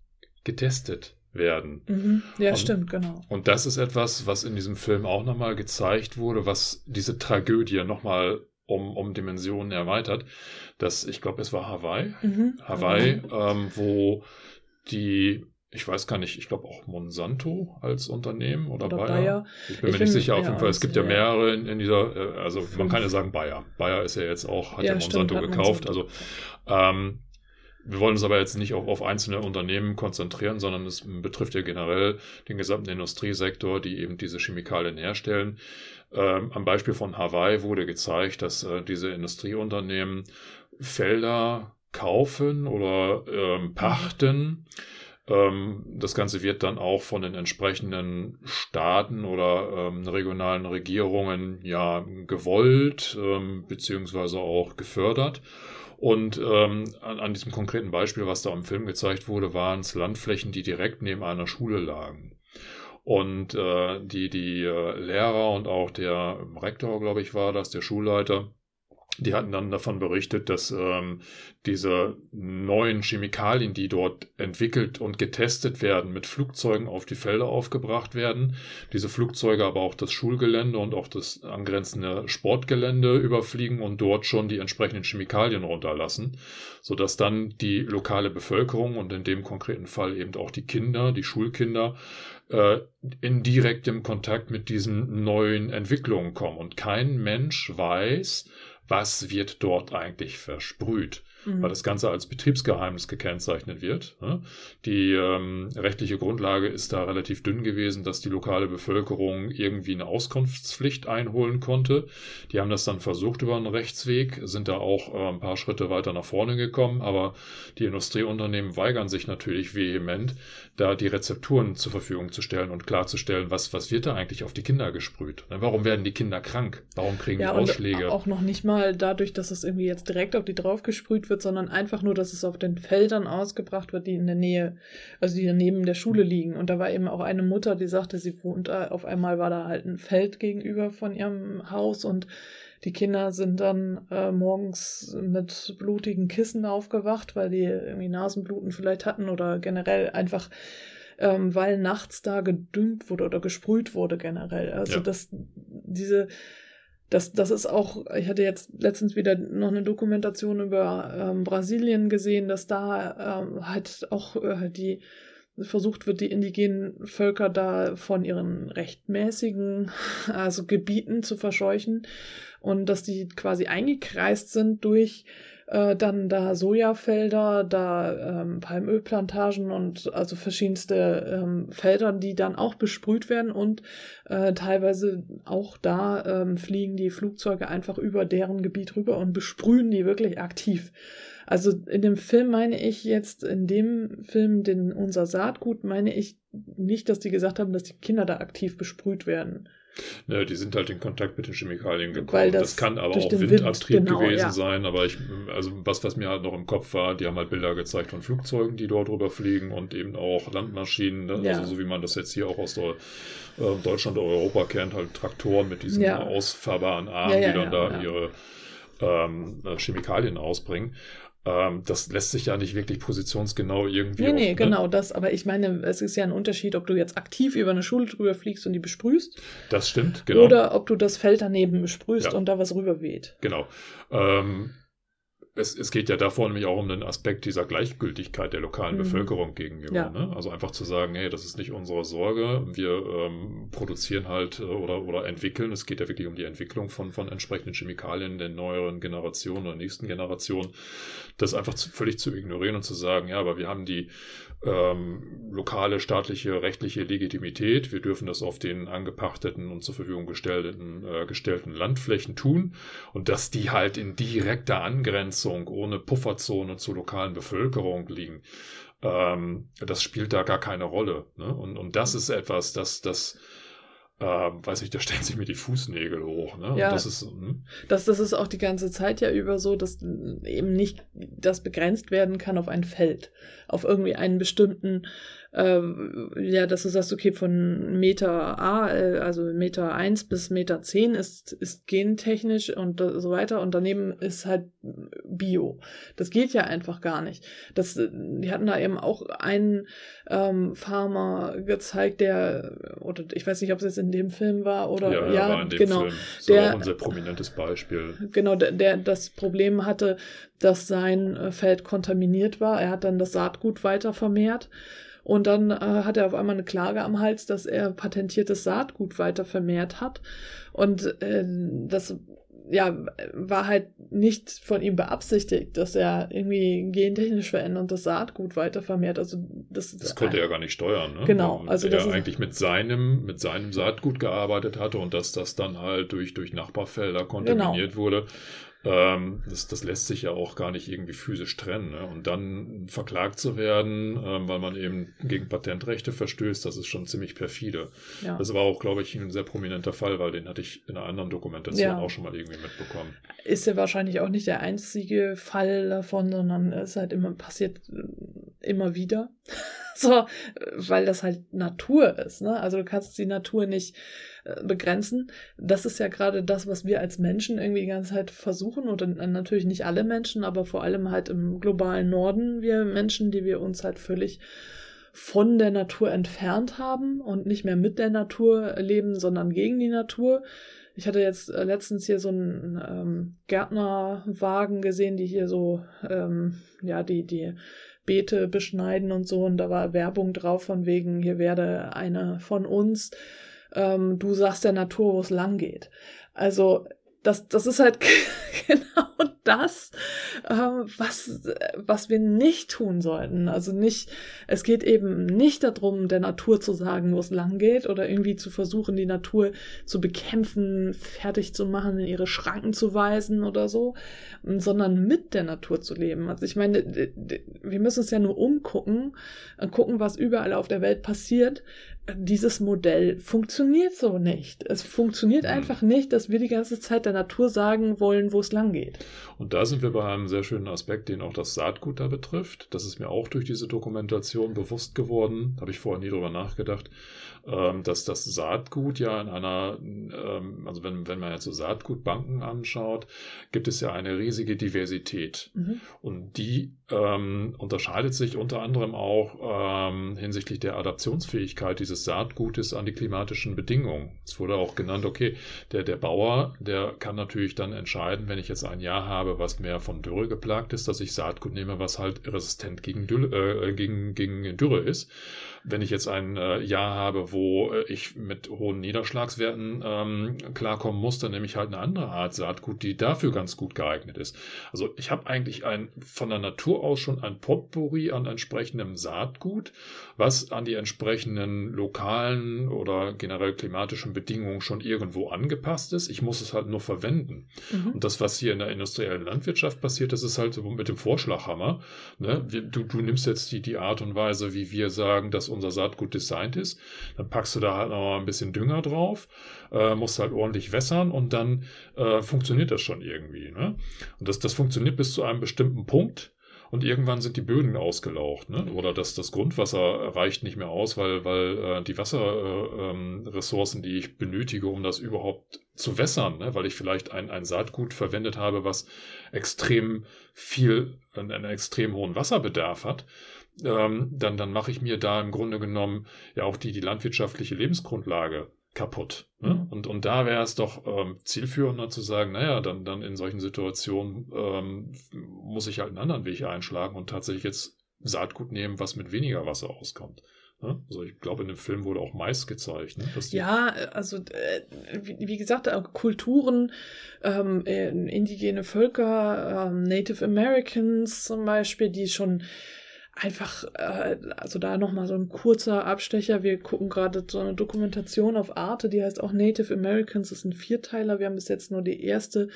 getestet werden. Mhm. Ja, und, stimmt, genau. Und das ist etwas, was in diesem Film auch nochmal gezeigt wurde, was diese Tragödie nochmal um, um Dimensionen erweitert. Das, ich glaube, es war Hawaii. Mhm. Hawaii, mhm. Ähm, wo die ich weiß gar nicht, ich glaube auch Monsanto als Unternehmen oder, oder Bayer. Bayer. Ich bin ich mir nicht sicher, auf jeden Fall. Es gibt ja mehrere in, in dieser, äh, also Fünf. man kann ja sagen Bayer. Bayer ist ja jetzt auch, hat ja, ja Monsanto stimmt, gekauft. Monsanto. Also ähm, Wir wollen uns aber jetzt nicht auch auf einzelne Unternehmen konzentrieren, sondern es betrifft ja generell den gesamten Industriesektor, die eben diese Chemikalien herstellen. Ähm, am Beispiel von Hawaii wurde gezeigt, dass äh, diese Industrieunternehmen Felder kaufen oder ähm, pachten. Ähm, das Ganze wird dann auch von den entsprechenden Staaten oder ähm, regionalen Regierungen ja gewollt ähm, beziehungsweise auch gefördert. Und ähm, an, an, diesem konkreten Beispiel, was da im Film gezeigt wurde, waren es Landflächen, die direkt neben einer Schule lagen. Und äh, die, die äh, Lehrer und auch der Rektor, glaube ich, war das, der Schulleiter, die hatten dann davon berichtet, dass ähm, diese neuen Chemikalien, die dort entwickelt und getestet werden, mit Flugzeugen auf die Felder aufgebracht werden. Diese Flugzeuge aber auch das Schulgelände und auch das angrenzende Sportgelände überfliegen und dort schon die entsprechenden Chemikalien runterlassen, sodass dann die lokale Bevölkerung und in dem konkreten Fall eben auch die Kinder, die Schulkinder, äh, in direktem Kontakt mit diesen neuen Entwicklungen kommen. Und kein Mensch weiß, was wird dort eigentlich versprüht mhm. weil das Ganze als Betriebsgeheimnis gekennzeichnet wird. Ne? Die ähm, rechtliche Grundlage ist da relativ dünn gewesen, dass die lokale Bevölkerung irgendwie eine Auskunftspflicht einholen konnte. Die haben das dann versucht über einen Rechtsweg, sind da auch äh, ein paar Schritte weiter nach vorne gekommen, aber die Industrieunternehmen weigern sich natürlich vehement, da die Rezepturen zur Verfügung zu stellen und klarzustellen, was, was wird da eigentlich auf die Kinder gesprüht? Ne? Warum werden die Kinder krank? Warum kriegen ja, die Ausschläge? Auch noch nicht mal dadurch, dass es irgendwie jetzt direkt auf die drauf wird, sondern einfach nur, dass es auf den Feldern ausgebracht wird, die in der Nähe, also die neben der Schule liegen. Und da war eben auch eine Mutter, die sagte, sie wohnt, auf einmal war da halt ein Feld gegenüber von ihrem Haus und die Kinder sind dann äh, morgens mit blutigen Kissen aufgewacht, weil die irgendwie Nasenbluten vielleicht hatten oder generell einfach ähm, weil nachts da gedüngt wurde oder gesprüht wurde generell. Also ja. dass diese das, das ist auch, ich hatte jetzt letztens wieder noch eine Dokumentation über ähm, Brasilien gesehen, dass da ähm, halt auch äh, die versucht wird, die indigenen Völker da von ihren rechtmäßigen also Gebieten zu verscheuchen und dass die quasi eingekreist sind durch äh, dann da Sojafelder, da ähm, Palmölplantagen und also verschiedenste ähm, Felder, die dann auch besprüht werden und äh, teilweise auch da ähm, fliegen die Flugzeuge einfach über deren Gebiet rüber und besprühen die wirklich aktiv. Also in dem Film meine ich jetzt, in dem Film, den unser Saatgut, meine ich nicht, dass die gesagt haben, dass die Kinder da aktiv besprüht werden. Ne, die sind halt in Kontakt mit den Chemikalien gekommen. Das, das, kann aber auch Windabtrieb Wind, genau, gewesen ja. sein. Aber ich, also was, was mir halt noch im Kopf war, die haben halt Bilder gezeigt von Flugzeugen, die dort drüber fliegen und eben auch Landmaschinen. Ne? Ja. Also so wie man das jetzt hier auch aus der, äh, Deutschland oder Europa kennt, halt Traktoren mit diesen ja. ausfahrbaren Armen, die dann da ihre ähm, Chemikalien ausbringen. Ähm, das lässt sich ja nicht wirklich positionsgenau irgendwie. Nee, nee, auf, ne? genau das. Aber ich meine, es ist ja ein Unterschied, ob du jetzt aktiv über eine Schule drüber fliegst und die besprühst. Das stimmt, genau. Oder ob du das Feld daneben besprühst ja. und da was rüber weht. Genau. Ähm, es, es geht ja davor nämlich auch um den Aspekt dieser Gleichgültigkeit der lokalen mhm. Bevölkerung gegenüber. Ja. Ne? Also einfach zu sagen, hey, das ist nicht unsere Sorge, wir ähm, produzieren halt äh, oder, oder entwickeln. Es geht ja wirklich um die Entwicklung von, von entsprechenden Chemikalien der neueren Generation oder nächsten Generation. Das einfach zu, völlig zu ignorieren und zu sagen, ja, aber wir haben die ähm, lokale staatliche rechtliche Legitimität. Wir dürfen das auf den angepachteten und zur Verfügung gestellten, äh, gestellten Landflächen tun und dass die halt in direkter Angrenzung ohne Pufferzone zur lokalen Bevölkerung liegen. Ähm, das spielt da gar keine Rolle. Ne? Und, und das ist etwas, das, das ähm, weiß ich, da stellen sich mir die Fußnägel hoch. Ne? Ja, das ist, hm? das, das ist auch die ganze Zeit ja über so, dass eben nicht das begrenzt werden kann auf ein Feld, auf irgendwie einen bestimmten ähm, ja, dass du sagst, okay, von Meter A, äh, also Meter 1 bis Meter 10 ist, ist gentechnisch und so weiter und daneben ist halt Bio. Das geht ja einfach gar nicht. Das, die hatten da eben auch einen ähm, Farmer gezeigt, der, oder ich weiß nicht, ob es jetzt in dem Film war oder ja, ja war in dem genau. Film. Das der, war auch ein sehr prominentes Beispiel. Genau, der, der das Problem hatte, dass sein äh, Feld kontaminiert war. Er hat dann das Saatgut weiter vermehrt. Und dann äh, hat er auf einmal eine Klage am Hals, dass er patentiertes Saatgut weiter vermehrt hat. Und äh, das ja, war halt nicht von ihm beabsichtigt, dass er irgendwie gentechnisch verändert und das Saatgut weiter vermehrt. Also das, das konnte er gar nicht steuern, ne? Genau. Weil also er eigentlich mit seinem, mit seinem Saatgut gearbeitet hatte und dass das dann halt durch, durch Nachbarfelder kontaminiert genau. wurde. Ähm, das, das lässt sich ja auch gar nicht irgendwie physisch trennen. Ne? Und dann verklagt zu werden, ähm, weil man eben gegen Patentrechte verstößt, das ist schon ziemlich perfide. Ja. Das war auch, glaube ich, ein sehr prominenter Fall, weil den hatte ich in einer anderen Dokumentation ja. auch schon mal irgendwie mitbekommen. Ist ja wahrscheinlich auch nicht der einzige Fall davon, sondern es halt immer passiert äh, immer wieder. so, weil das halt Natur ist. Ne? Also du kannst die Natur nicht äh, begrenzen. Das ist ja gerade das, was wir als Menschen irgendwie die ganze Zeit versuchen. Und natürlich nicht alle Menschen, aber vor allem halt im globalen Norden, wir Menschen, die wir uns halt völlig von der Natur entfernt haben und nicht mehr mit der Natur leben, sondern gegen die Natur. Ich hatte jetzt äh, letztens hier so einen ähm, Gärtnerwagen gesehen, die hier so, ähm, ja, die, die Beete beschneiden und so. Und da war Werbung drauf von wegen, hier werde eine von uns. Ähm, du sagst der Natur, wo es lang geht. Also das, das ist halt genau das, äh, was, was wir nicht tun sollten. Also nicht, es geht eben nicht darum, der Natur zu sagen, wo es lang geht oder irgendwie zu versuchen, die Natur zu bekämpfen, fertig zu machen, in ihre Schranken zu weisen oder so, sondern mit der Natur zu leben. Also ich meine, wir müssen uns ja nur umgucken, gucken, was überall auf der Welt passiert dieses Modell funktioniert so nicht. Es funktioniert mhm. einfach nicht, dass wir die ganze Zeit der Natur sagen wollen, wo es lang geht. Und da sind wir bei einem sehr schönen Aspekt, den auch das Saatgut da betrifft. Das ist mir auch durch diese Dokumentation bewusst geworden. Habe ich vorher nie drüber nachgedacht. Ähm, dass das Saatgut ja in einer, ähm, also wenn, wenn man jetzt so Saatgutbanken anschaut, gibt es ja eine riesige Diversität. Mhm. Und die ähm, unterscheidet sich unter anderem auch ähm, hinsichtlich der Adaptionsfähigkeit dieses Saatgutes an die klimatischen Bedingungen. Es wurde auch genannt, okay, der, der Bauer, der kann natürlich dann entscheiden, wenn ich jetzt ein Jahr habe, was mehr von Dürre geplagt ist, dass ich Saatgut nehme, was halt resistent gegen, Dürre, äh, gegen, gegen Dürre ist. Wenn ich jetzt ein äh, Jahr habe, wo äh, ich mit hohen Niederschlagswerten ähm, klarkommen muss, dann nehme ich halt eine andere Art Saatgut, die dafür ganz gut geeignet ist. Also ich habe eigentlich ein von der Natur aus schon ein Potpourri an entsprechendem Saatgut, was an die entsprechenden lokalen oder generell klimatischen Bedingungen schon irgendwo angepasst ist. Ich muss es halt nur verwenden. Mhm. Und das, was hier in der industriellen Landwirtschaft passiert, das ist halt so mit dem Vorschlaghammer. Ne? Du, du nimmst jetzt die, die Art und Weise, wie wir sagen, dass unser Saatgut designt ist. Dann packst du da halt noch mal ein bisschen Dünger drauf, äh, musst halt ordentlich wässern und dann äh, funktioniert das schon irgendwie. Ne? Und das, das funktioniert bis zu einem bestimmten Punkt und irgendwann sind die Böden ausgelaucht, ne? Oder das, das Grundwasser reicht nicht mehr aus, weil, weil äh, die Wasserressourcen, äh, ähm, die ich benötige, um das überhaupt zu wässern, ne? weil ich vielleicht ein, ein Saatgut verwendet habe, was extrem viel, einen extrem hohen Wasserbedarf hat, ähm, dann, dann mache ich mir da im Grunde genommen ja auch die, die landwirtschaftliche Lebensgrundlage kaputt. Ne? Mhm. Und, und da wäre es doch ähm, zielführender zu sagen, naja, dann, dann in solchen Situationen ähm, muss ich halt einen anderen Weg einschlagen und tatsächlich jetzt Saatgut nehmen, was mit weniger Wasser auskommt. Ne? Also ich glaube, in dem Film wurde auch Mais gezeigt. Ne? ja, also äh, wie, wie, gesagt, Kulturen, ähm, äh, indigene Völker, ähm, Native Americans zum Beispiel, die schon einfach, äh, also da nochmal so ein kurzer Abstecher. Wir gucken gerade so eine Dokumentation auf Arte, die heißt auch Native Americans. Das ist ein Vierteiler. Wir haben bis jetzt nur die erste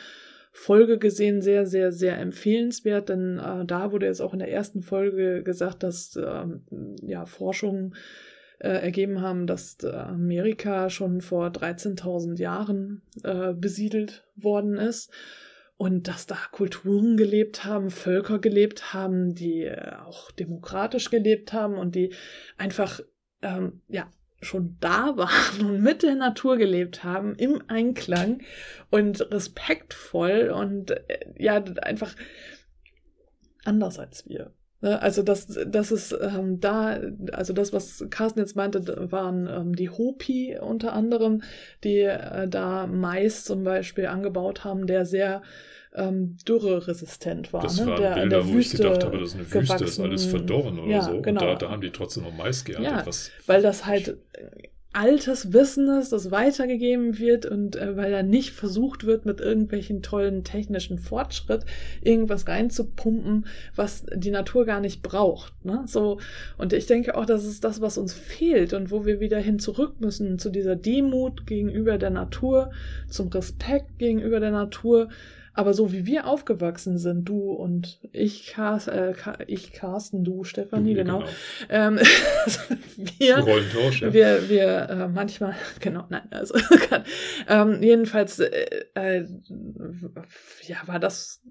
Folge gesehen. Sehr, sehr, sehr empfehlenswert, denn äh, da wurde jetzt auch in der ersten Folge gesagt, dass äh, ja, Forschungen äh, ergeben haben, dass äh, Amerika schon vor 13.000 Jahren äh, besiedelt worden ist und dass da Kulturen gelebt haben, Völker gelebt haben, die äh, auch demokratisch gelebt haben und die einfach ähm, ja schon da waren und mit der Natur gelebt haben, im Einklang und respektvoll und äh, ja einfach anders als wir. Ne? Also das, das ist ähm, da, also das, was Carsten jetzt meinte, waren ähm, die Hopi unter anderem, die äh, da Mais zum Beispiel angebaut haben, der sehr ähm, dürreresistent war. Das ne? waren der Bilder, der wo Wüste ich gedacht habe, das ist eine Wüste, gewachsen. ist alles verdorren oder ja, so. Genau. Und da, da, haben die trotzdem noch Mais geerntet. Ja, weil das halt altes Wissen ist, das weitergegeben wird und äh, weil da nicht versucht wird, mit irgendwelchen tollen technischen Fortschritt irgendwas reinzupumpen, was die Natur gar nicht braucht. Ne? So, und ich denke auch, das ist das, was uns fehlt und wo wir wieder hin zurück müssen zu dieser Demut gegenüber der Natur, zum Respekt gegenüber der Natur aber so wie wir aufgewachsen sind, du und ich, Car äh, ich Carsten, du, Stefanie, genau. genau. Ähm, wir, Rollentausch, ja. wir, wir äh, manchmal, genau, nein, also ähm, jedenfalls, äh, äh, ja, war das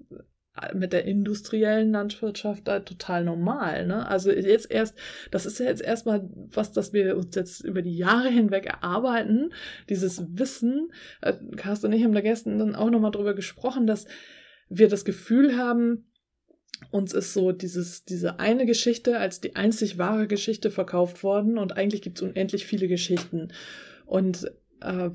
mit der industriellen Landwirtschaft da total normal. Ne? Also jetzt erst, das ist ja jetzt erstmal was, das wir uns jetzt über die Jahre hinweg erarbeiten, dieses Wissen. Äh, Carsten und ich haben da gestern dann auch nochmal drüber gesprochen, dass wir das Gefühl haben, uns ist so dieses, diese eine Geschichte als die einzig wahre Geschichte verkauft worden und eigentlich gibt es unendlich viele Geschichten. Und äh,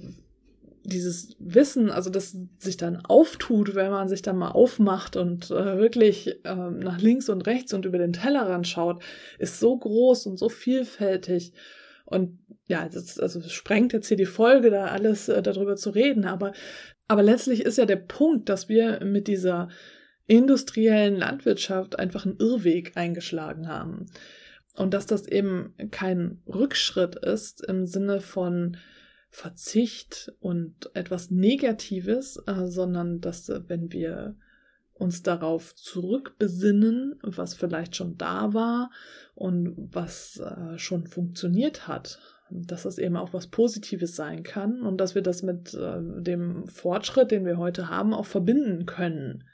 dieses Wissen, also das sich dann auftut, wenn man sich dann mal aufmacht und äh, wirklich äh, nach links und rechts und über den Tellerrand schaut, ist so groß und so vielfältig. Und ja, das, also das sprengt jetzt hier die Folge, da alles äh, darüber zu reden, aber, aber letztlich ist ja der Punkt, dass wir mit dieser industriellen Landwirtschaft einfach einen Irrweg eingeschlagen haben. Und dass das eben kein Rückschritt ist im Sinne von Verzicht und etwas Negatives, äh, sondern dass, äh, wenn wir uns darauf zurückbesinnen, was vielleicht schon da war und was äh, schon funktioniert hat, dass es eben auch was Positives sein kann und dass wir das mit äh, dem Fortschritt, den wir heute haben, auch verbinden können.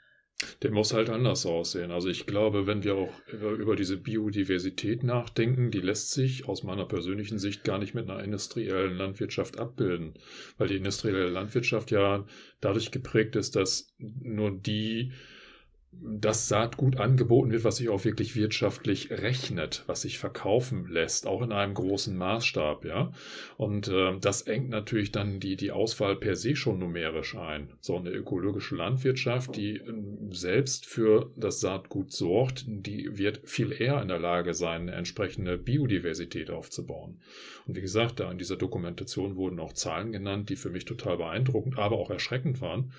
Der muss halt anders aussehen. Also ich glaube, wenn wir auch über diese Biodiversität nachdenken, die lässt sich aus meiner persönlichen Sicht gar nicht mit einer industriellen Landwirtschaft abbilden, weil die industrielle Landwirtschaft ja dadurch geprägt ist, dass nur die das Saatgut angeboten wird, was sich auch wirklich wirtschaftlich rechnet, was sich verkaufen lässt, auch in einem großen Maßstab, ja. Und äh, das engt natürlich dann die, die Auswahl per se schon numerisch ein. So eine ökologische Landwirtschaft, die äh, selbst für das Saatgut sorgt, die wird viel eher in der Lage sein, eine entsprechende Biodiversität aufzubauen. Und wie gesagt, da in dieser Dokumentation wurden auch Zahlen genannt, die für mich total beeindruckend, aber auch erschreckend waren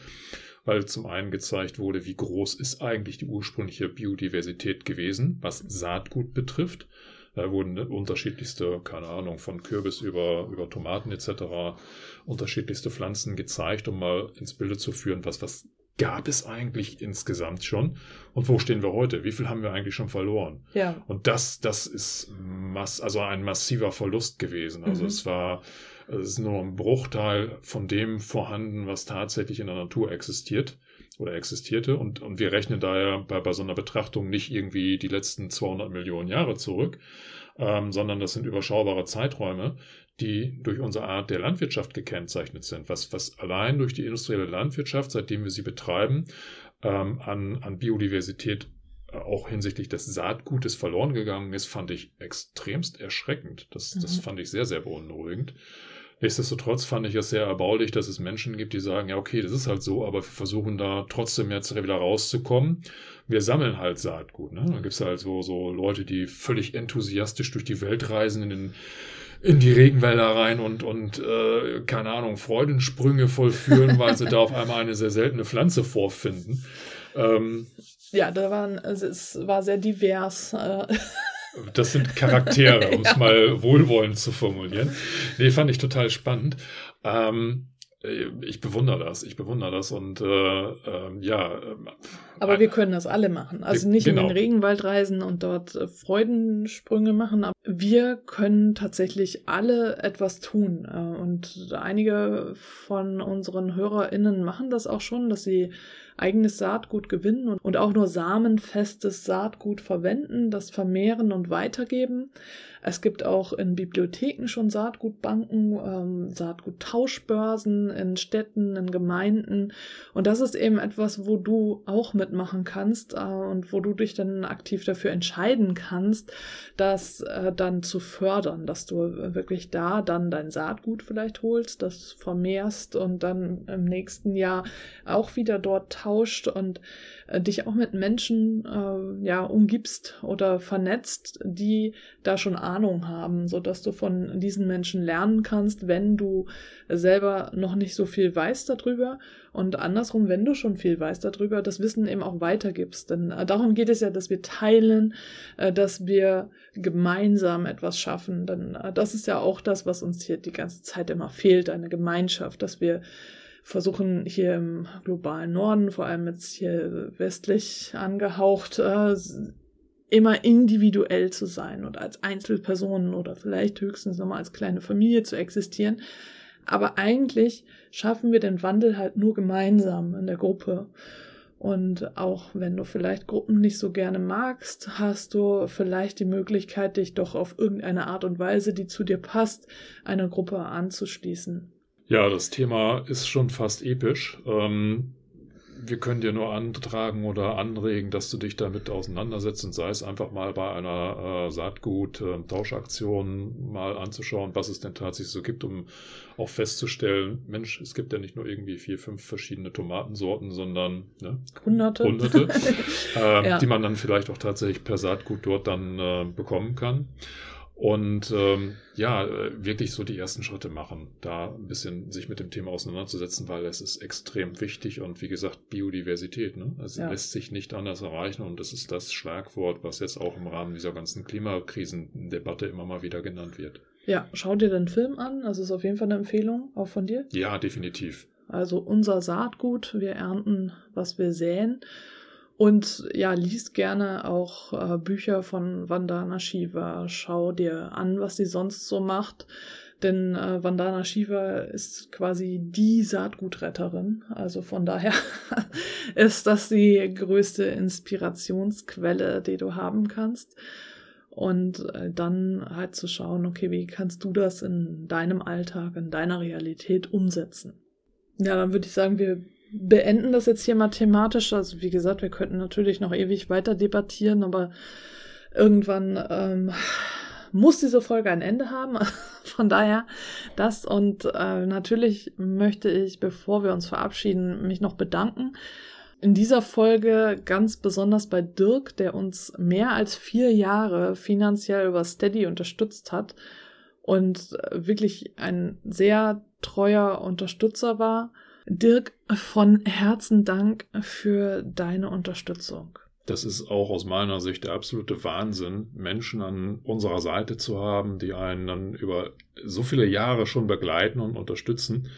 weil zum einen gezeigt wurde, wie groß ist eigentlich die ursprüngliche Biodiversität gewesen, was Saatgut betrifft. Da wurden unterschiedlichste, keine Ahnung, von Kürbis über, über Tomaten etc., unterschiedlichste Pflanzen gezeigt, um mal ins Bilde zu führen, was, was gab es eigentlich insgesamt schon und wo stehen wir heute? Wie viel haben wir eigentlich schon verloren? Ja. Und das, das ist mass, also ein massiver Verlust gewesen. Also mhm. es war es ist nur ein Bruchteil von dem vorhanden, was tatsächlich in der Natur existiert oder existierte. Und, und wir rechnen daher bei, bei so einer Betrachtung nicht irgendwie die letzten 200 Millionen Jahre zurück, ähm, sondern das sind überschaubare Zeiträume, die durch unsere Art der Landwirtschaft gekennzeichnet sind. Was, was allein durch die industrielle Landwirtschaft, seitdem wir sie betreiben, ähm, an, an Biodiversität äh, auch hinsichtlich des Saatgutes verloren gegangen ist, fand ich extremst erschreckend. Das, mhm. das fand ich sehr, sehr beunruhigend. Nichtsdestotrotz fand ich es sehr erbaulich, dass es Menschen gibt, die sagen, ja, okay, das ist halt so, aber wir versuchen da trotzdem jetzt wieder rauszukommen. Wir sammeln halt Saatgut. Ne? Dann gibt es halt so, so Leute, die völlig enthusiastisch durch die Welt reisen, in, den, in die Regenwälder rein und, und äh, keine Ahnung, Freudensprünge vollführen, weil sie da auf einmal eine sehr seltene Pflanze vorfinden. Ähm, ja, da waren, es war sehr divers. Äh. Das sind Charaktere, um es ja. mal wohlwollend zu formulieren. Nee, fand ich total spannend. Ähm, äh, ich bewundere das, ich bewundere das und äh, äh, ja. Aber wir können das alle machen. Also nicht genau. in den genau. Regenwald reisen und dort äh, Freudensprünge machen, aber wir können tatsächlich alle etwas tun. Äh, und einige von unseren HörerInnen machen das auch schon, dass sie eigenes Saatgut gewinnen und, auch nur samenfestes Saatgut verwenden, das vermehren und weitergeben. Es gibt auch in Bibliotheken schon Saatgutbanken, ähm, Saatguttauschbörsen in Städten, in Gemeinden. Und das ist eben etwas, wo du auch mit mitmachen kannst äh, und wo du dich dann aktiv dafür entscheiden kannst, das äh, dann zu fördern, dass du wirklich da dann dein Saatgut vielleicht holst, das vermehrst und dann im nächsten Jahr auch wieder dort tauscht und äh, dich auch mit Menschen äh, ja umgibst oder vernetzt, die da schon Ahnung haben, so dass du von diesen Menschen lernen kannst, wenn du selber noch nicht so viel weißt darüber und andersrum, wenn du schon viel weißt darüber, das Wissen eben auch weitergibst. Denn äh, darum geht es ja, dass wir teilen, äh, dass wir gemeinsam etwas schaffen. Denn äh, das ist ja auch das, was uns hier die ganze Zeit immer fehlt, eine Gemeinschaft, dass wir versuchen hier im globalen Norden, vor allem jetzt hier westlich angehaucht, äh, immer individuell zu sein und als Einzelpersonen oder vielleicht höchstens nochmal als kleine Familie zu existieren. Aber eigentlich schaffen wir den Wandel halt nur gemeinsam in der Gruppe. Und auch wenn du vielleicht Gruppen nicht so gerne magst, hast du vielleicht die Möglichkeit, dich doch auf irgendeine Art und Weise, die zu dir passt, einer Gruppe anzuschließen. Ja, das Thema ist schon fast episch. Ähm, wir können dir nur antragen oder anregen, dass du dich damit auseinandersetzt und sei es einfach mal bei einer äh, Saatgut-Tauschaktion mal anzuschauen, was es denn tatsächlich so gibt, um auch festzustellen, Mensch, es gibt ja nicht nur irgendwie vier, fünf verschiedene Tomatensorten, sondern ne, Hunderte, Hunderte äh, ja. die man dann vielleicht auch tatsächlich per Saatgut dort dann äh, bekommen kann. Und ähm, ja, äh, wirklich so die ersten Schritte machen, da ein bisschen sich mit dem Thema auseinanderzusetzen, weil es ist extrem wichtig und wie gesagt, Biodiversität, ne? Also ja. lässt sich nicht anders erreichen und das ist das Schlagwort, was jetzt auch im Rahmen dieser ganzen Klimakrisendebatte immer mal wieder genannt wird. Ja, schau dir den Film an, also ist auf jeden Fall eine Empfehlung, auch von dir. Ja, definitiv. Also unser Saatgut, wir ernten, was wir säen. Und ja, liest gerne auch äh, Bücher von Vandana Shiva. Schau dir an, was sie sonst so macht. Denn äh, Vandana Shiva ist quasi die Saatgutretterin. Also von daher ist das die größte Inspirationsquelle, die du haben kannst. Und äh, dann halt zu schauen, okay, wie kannst du das in deinem Alltag, in deiner Realität umsetzen? Ja, dann würde ich sagen, wir beenden das jetzt hier mal thematisch. Also wie gesagt, wir könnten natürlich noch ewig weiter debattieren, aber irgendwann ähm, muss diese Folge ein Ende haben. Von daher das und äh, natürlich möchte ich, bevor wir uns verabschieden, mich noch bedanken. In dieser Folge ganz besonders bei Dirk, der uns mehr als vier Jahre finanziell über Steady unterstützt hat und wirklich ein sehr treuer Unterstützer war. Dirk, von Herzen Dank für deine Unterstützung. Das ist auch aus meiner Sicht der absolute Wahnsinn, Menschen an unserer Seite zu haben, die einen dann über so viele Jahre schon begleiten und unterstützen.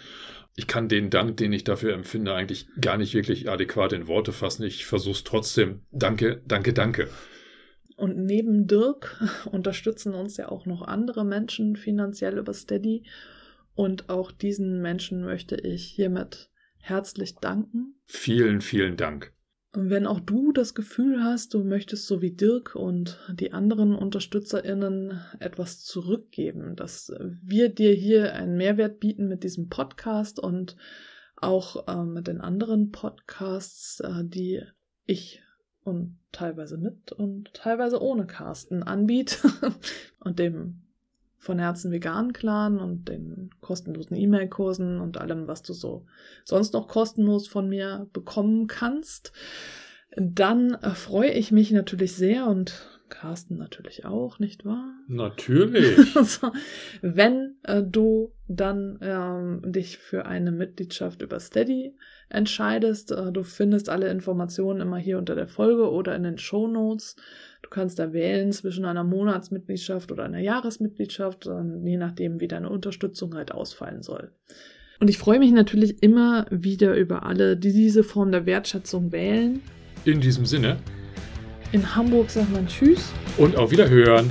Ich kann den Dank, den ich dafür empfinde, eigentlich gar nicht wirklich adäquat in Worte fassen. Ich versuche es trotzdem. Danke, danke, danke. Und neben Dirk unterstützen uns ja auch noch andere Menschen finanziell über Steady. Und auch diesen Menschen möchte ich hiermit herzlich danken. Vielen, vielen Dank. Und wenn auch du das Gefühl hast, du möchtest so wie Dirk und die anderen UnterstützerInnen etwas zurückgeben, dass wir dir hier einen Mehrwert bieten mit diesem Podcast und auch äh, mit den anderen Podcasts, äh, die ich und teilweise mit und teilweise ohne Carsten anbiete und dem von Herzen vegan Clan und den kostenlosen E-Mail-Kursen und allem, was du so sonst noch kostenlos von mir bekommen kannst, dann äh, freue ich mich natürlich sehr und Carsten natürlich auch, nicht wahr? Natürlich. also, wenn äh, du dann ähm, dich für eine Mitgliedschaft über Steady entscheidest, äh, du findest alle Informationen immer hier unter der Folge oder in den Show Notes. Du kannst da wählen zwischen einer Monatsmitgliedschaft oder einer Jahresmitgliedschaft, je nachdem, wie deine Unterstützung halt ausfallen soll. Und ich freue mich natürlich immer wieder über alle, die diese Form der Wertschätzung wählen. In diesem Sinne. In Hamburg sagt man Tschüss. Und auf Wiederhören.